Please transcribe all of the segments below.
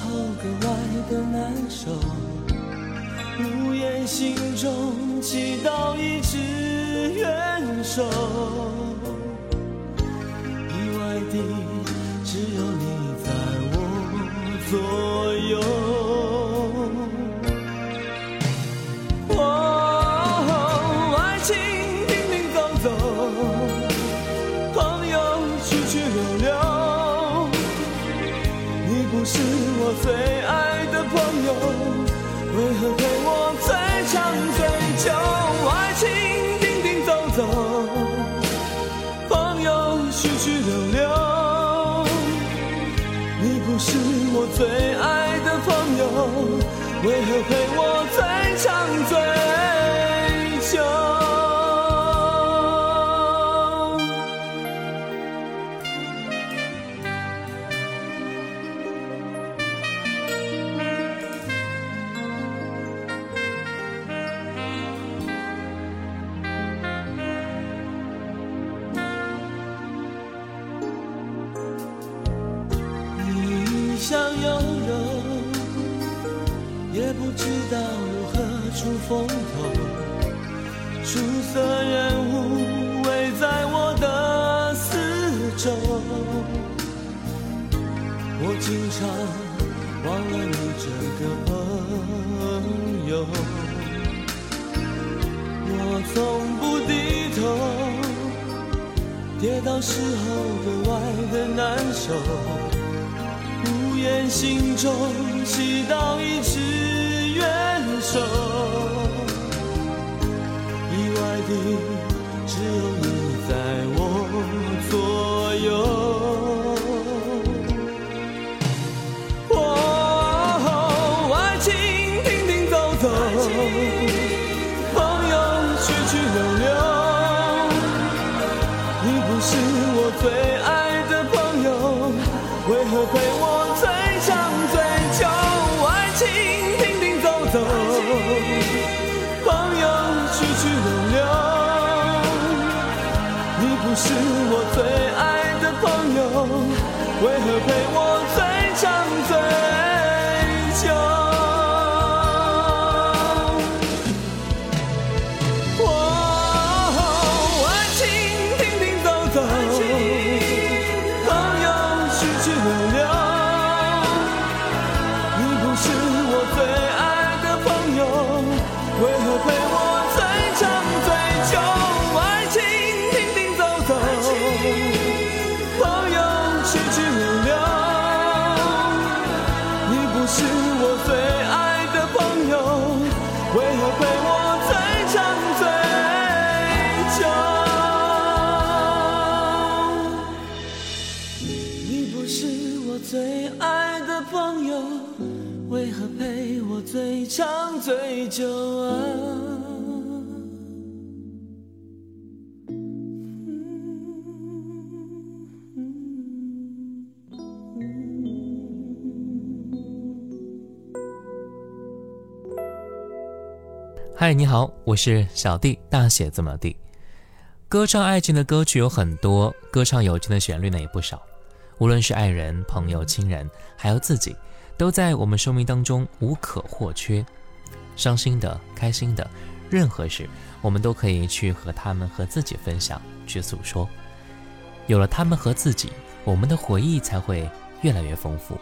后格外的难受，无言心中祈祷，一直愿守。我最爱的朋友，为何陪我心中祈祷一直愿守，意外的只有。久啊！嗨，你好，我是小弟，大写字母 D。歌唱爱情的歌曲有很多，歌唱友情的旋律呢也不少。无论是爱人、朋友、亲人，还有自己。都在我们生命当中无可或缺。伤心的、开心的，任何事，我们都可以去和他们和自己分享，去诉说。有了他们和自己，我们的回忆才会越来越丰富。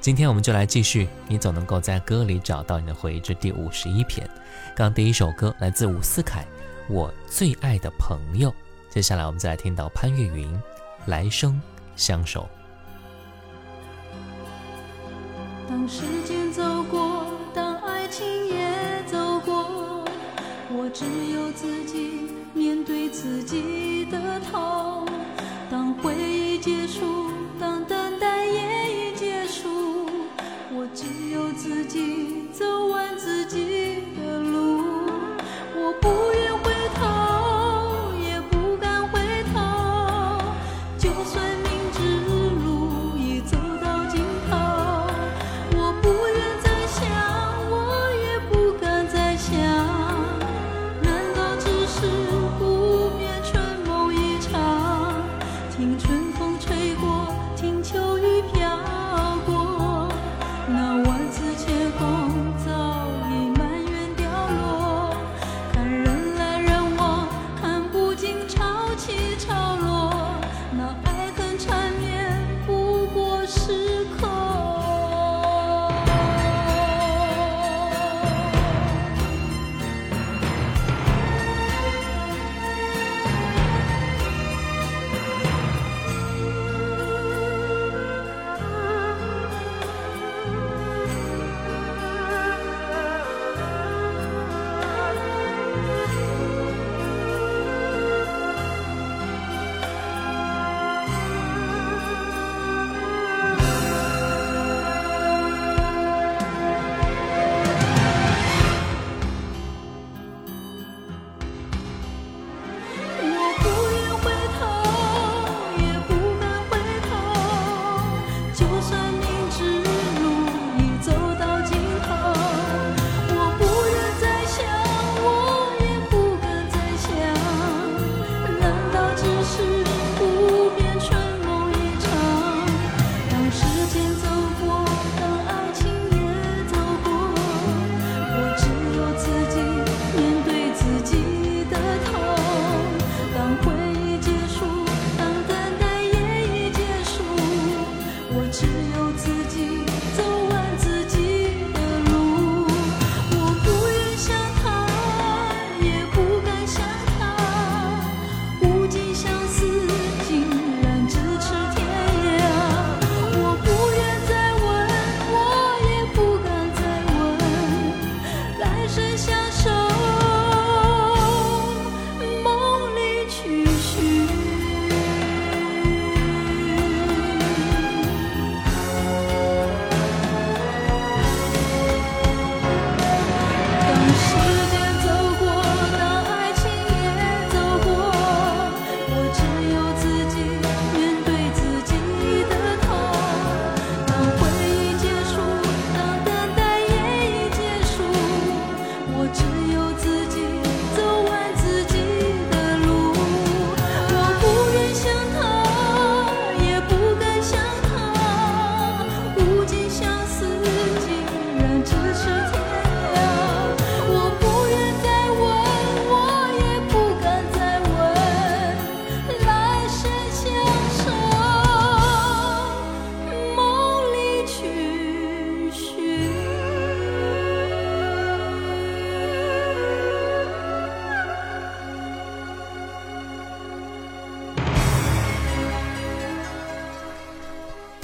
今天我们就来继续，你总能够在歌里找到你的回忆之第五十一篇。刚第一首歌来自伍思凯，《我最爱的朋友》。接下来我们再来听到潘越云，《来生相守》。当时间走过，我只有自己面对自己的痛。当回忆结束，当等待也已结束，我只有自己走完自己的路。我不愿回头，也不敢回头，就算命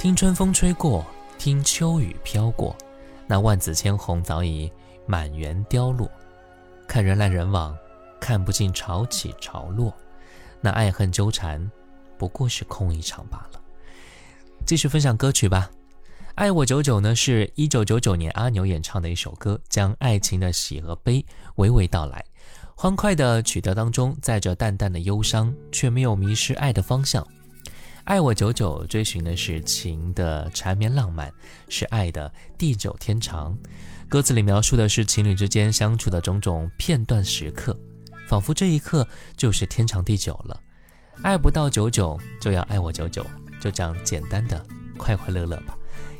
听春风吹过，听秋雨飘过，那万紫千红早已满园凋落。看人来人往，看不尽潮起潮落，那爱恨纠缠，不过是空一场罢了。继续分享歌曲吧，《爱我久久》呢是一九九九年阿牛演唱的一首歌，将爱情的喜和悲娓娓道来。欢快的曲调当中载着淡淡的忧伤，却没有迷失爱的方向。爱我久久，追寻的是情的缠绵浪漫，是爱的地久天长。歌词里描述的是情侣之间相处的种种片段时刻，仿佛这一刻就是天长地久了。爱不到久久，就要爱我久久，就这样简单的快快乐乐吧。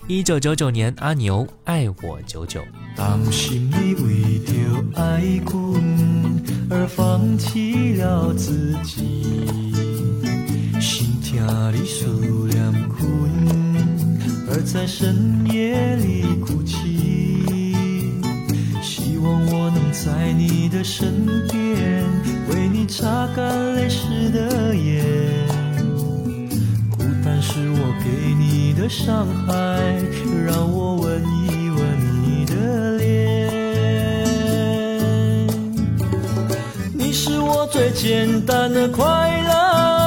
一九九九年，阿牛《爱我久久》。当心你为着爱困而放弃了自己，心疼你思念困，而在深夜里哭泣。希望我能在你的身边，为你擦干泪湿的眼。孤单是我给你的伤害，让我吻一吻你的脸。你是我最简单的快乐，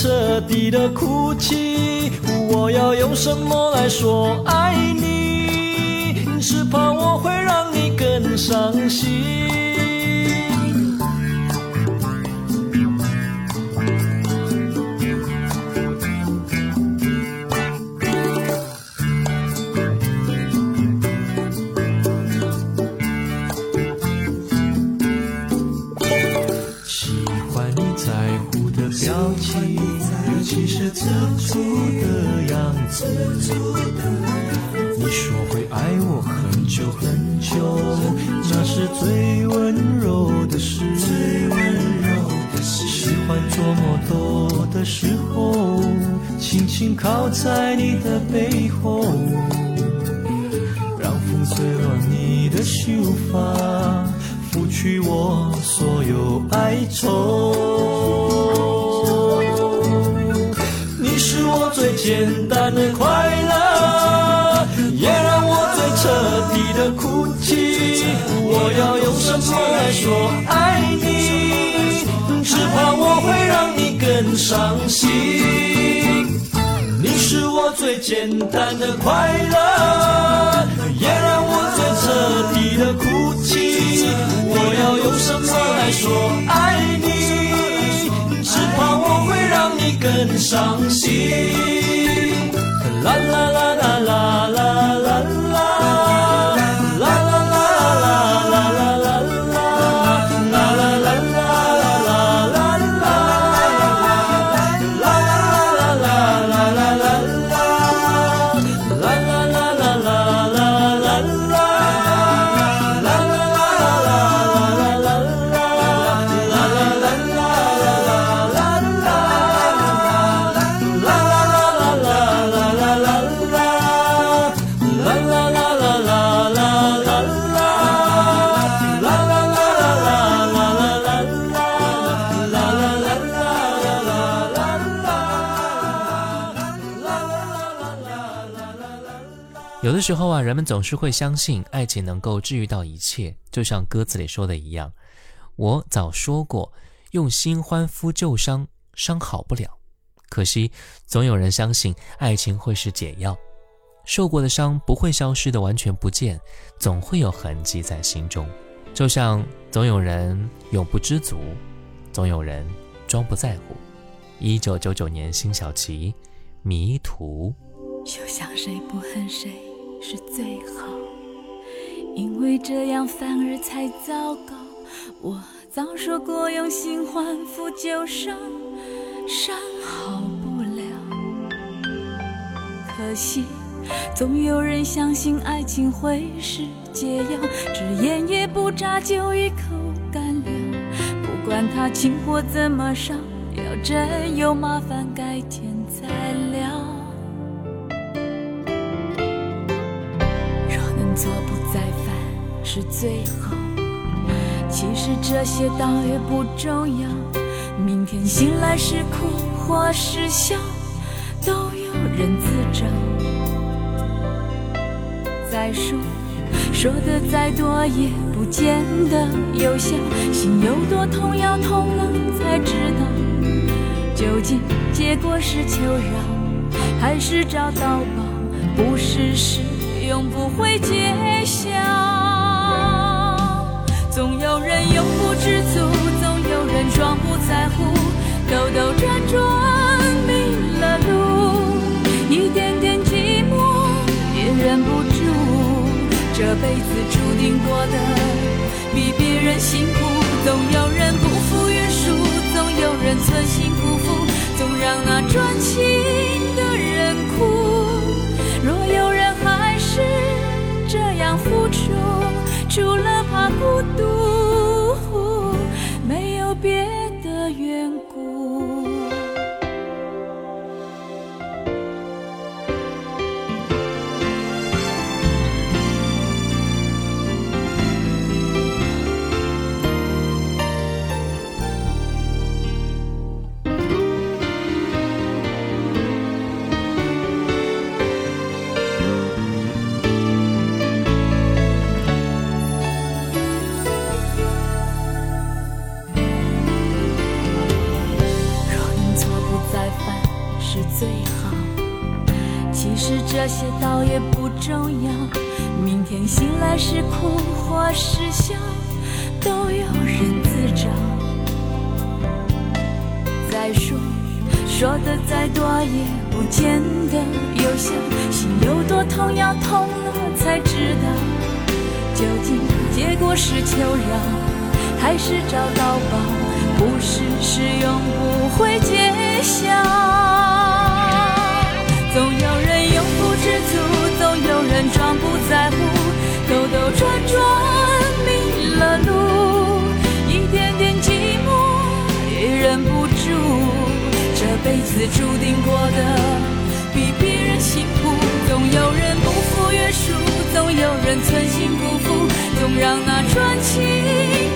彻底的哭泣。我要用什么来说爱你？只怕我会让你更伤心。要用什么来说爱你？只怕我会让你更伤心。你是我最简单的快乐，也让我最彻底的哭泣。我要用什么来说爱你？只怕我会让你更伤心。啦啦啦啦啦啦有的时候啊，人们总是会相信爱情能够治愈到一切，就像歌词里说的一样。我早说过，用新欢敷旧伤，伤好不了。可惜，总有人相信爱情会是解药，受过的伤不会消失的完全不见，总会有痕迹在心中。就像总有人永不知足，总有人装不在乎。一九九九年，辛晓琪，《迷途》。就像谁不恨谁是最好，因为这样反而才糟糕。我早说过用新欢敷旧伤，伤好不了。可惜总有人相信爱情会是解药，只眼也不眨就一口干了。不管他情或怎么烧，要真有麻烦改天再聊。错不再犯是最好。其实这些倒也不重要。明天醒来是哭或是笑，都有人自找。再说，说的再多也不见得有效。心有多痛，要痛了才知道。究竟结果是求饶，还是找到宝？不是事。永不会揭晓。总有人永不知足，总有人装不在乎，兜兜转转迷了路，一点点寂寞也忍不住。这辈子注定过得比别人辛苦，总有人不服约束，总有人存心辜负，总让那专情除了怕孤独，这些倒也不重要，明天醒来是哭或是笑，都有人自找。再说，说的再多也不见得有效，心有多痛要痛了才知道，究竟结果是求饶，还是找到宝？不是是永不会揭晓。总有人足，总有人装不在乎，兜兜转转迷了路，一点点寂寞也忍不住。这辈子注定过得比别人辛苦，总有人不负约束，总有人存心辜负，总让那专情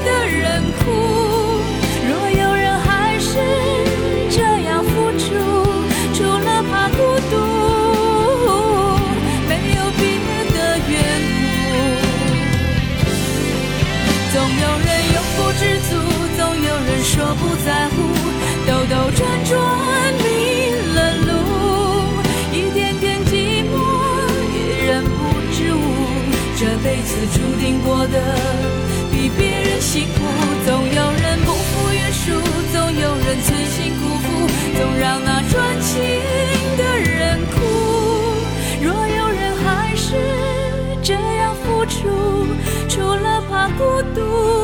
的人哭。有人永不知足，总有人说不在乎，兜兜转转迷了路，一点点寂寞也忍不住。这辈子注定过得比别人辛苦，总有人不负约束，总有人存心辜负，总让那专情的人哭。若有人还是这样付出，除了怕孤独，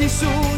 听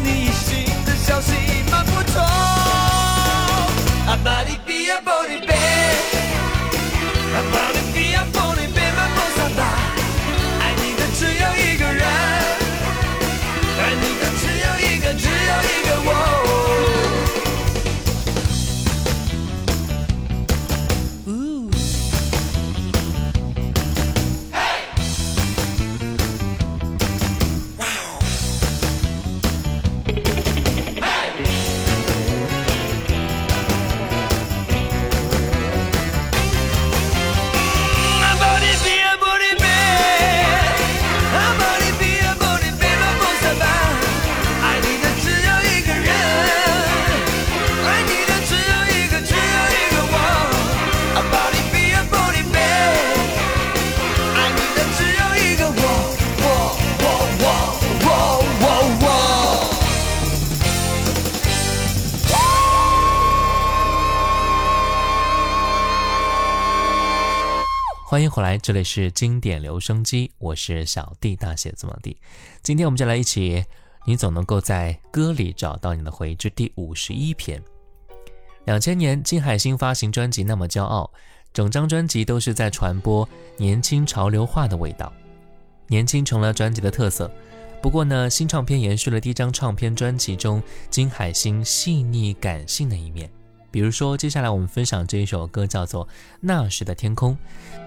欢迎回来，这里是经典留声机，我是小弟，大写字母 D。今天我们就来一起，你总能够在歌里找到你的回忆之第五十一篇。两千年，金海心发行专辑《那么骄傲》，整张专辑都是在传播年轻潮流化的味道，年轻成了专辑的特色。不过呢，新唱片延续了第一张唱片专辑中金海心细腻感性的一面。比如说，接下来我们分享这一首歌叫做《那时的天空》，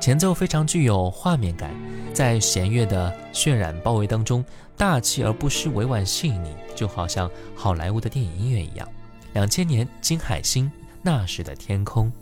前奏非常具有画面感，在弦乐的渲染包围当中，大气而不失委婉细腻，就好像好莱坞的电影音乐一样。两千年，金海心《那时的天空》。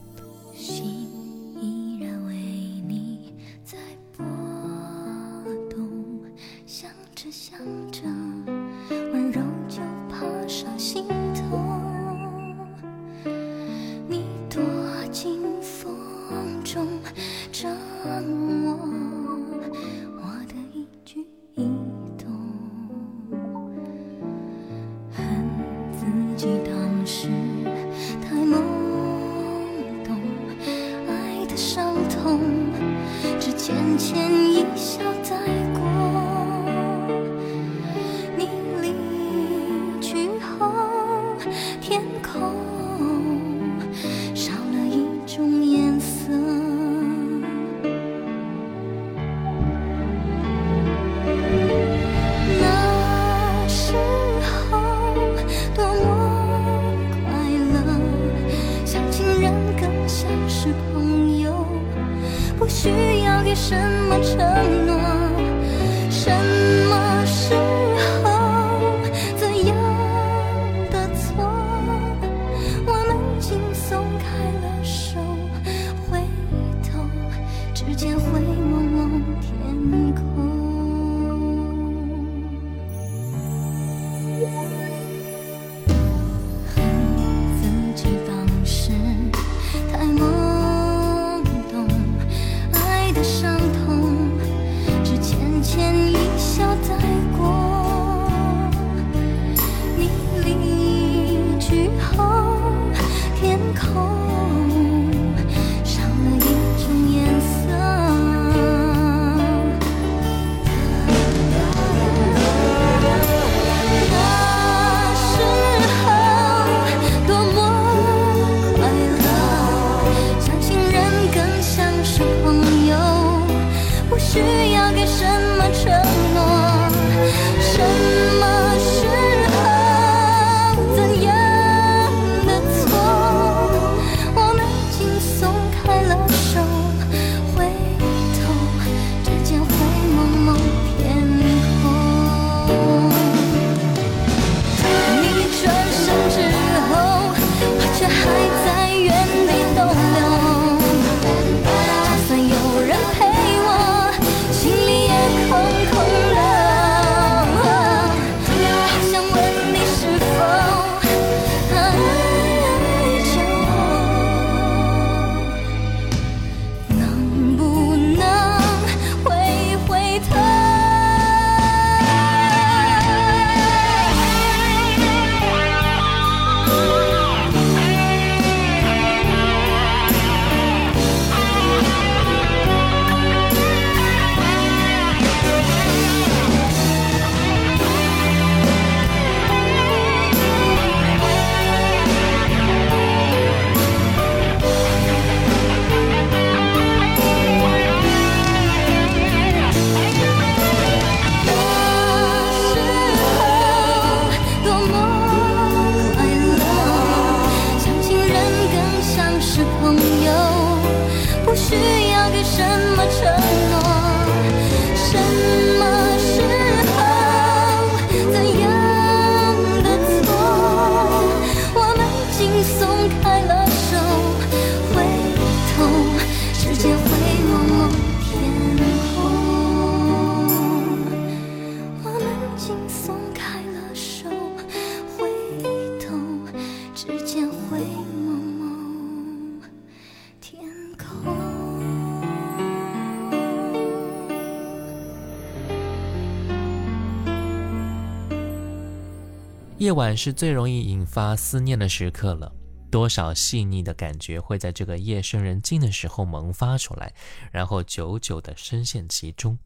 夜晚是最容易引发思念的时刻了，多少细腻的感觉会在这个夜深人静的时候萌发出来，然后久久地深陷其中。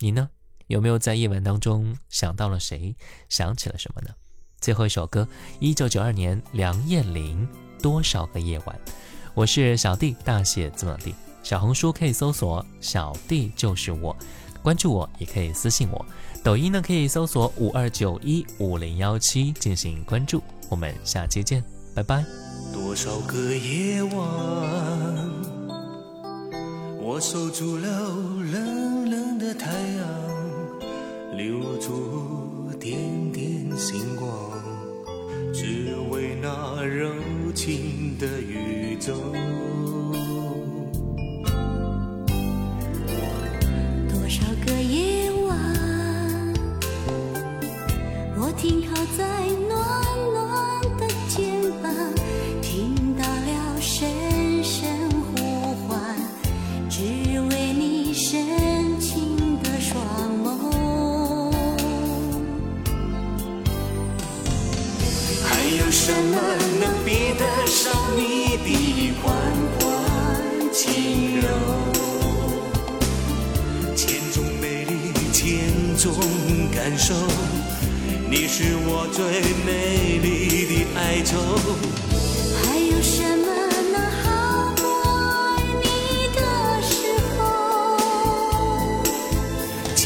你呢？有没有在夜晚当中想到了谁，想起了什么呢？最后一首歌，一九九二年梁艳玲《多少个夜晚》。我是小弟，大写字母 D。小红书可以搜索“小弟就是我”，关注我也可以私信我。抖音呢，可以搜索五二九一五零幺七进行关注。我们下期见，拜拜。多少个夜晚，我守住了冷冷的太阳，留住点点星光，只为那柔情的宇宙。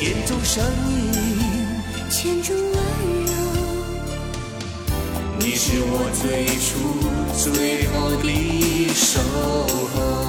眼中声音，千种温柔，你是我最初最好的守候。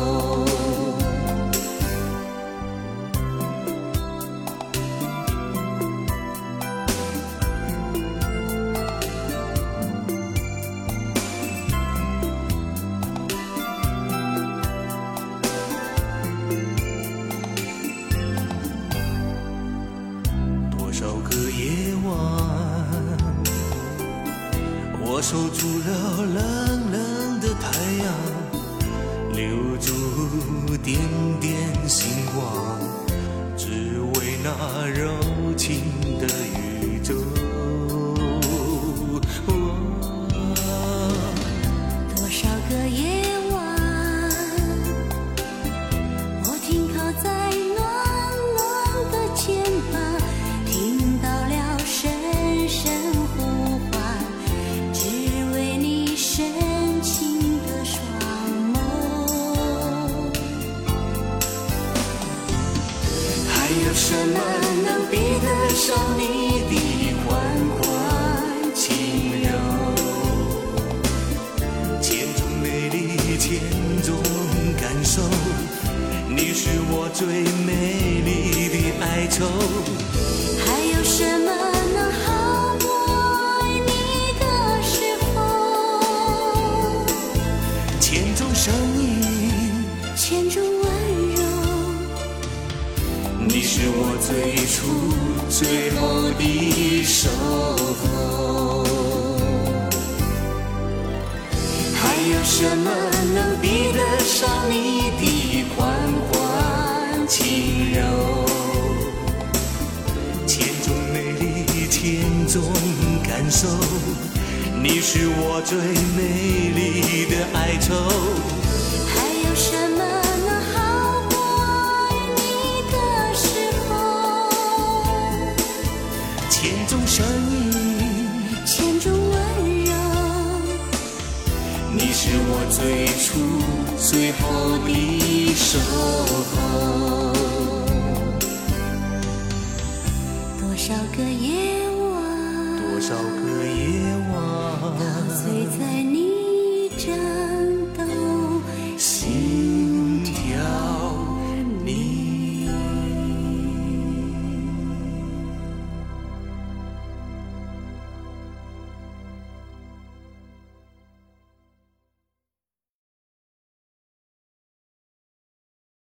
轻柔，千种美丽，千种感受，你是我最美丽的哀愁。还有什么能好过爱你的时候？千种声音，是我最初最后的守候。多少个夜晚，多少个夜晚，陶醉在你这。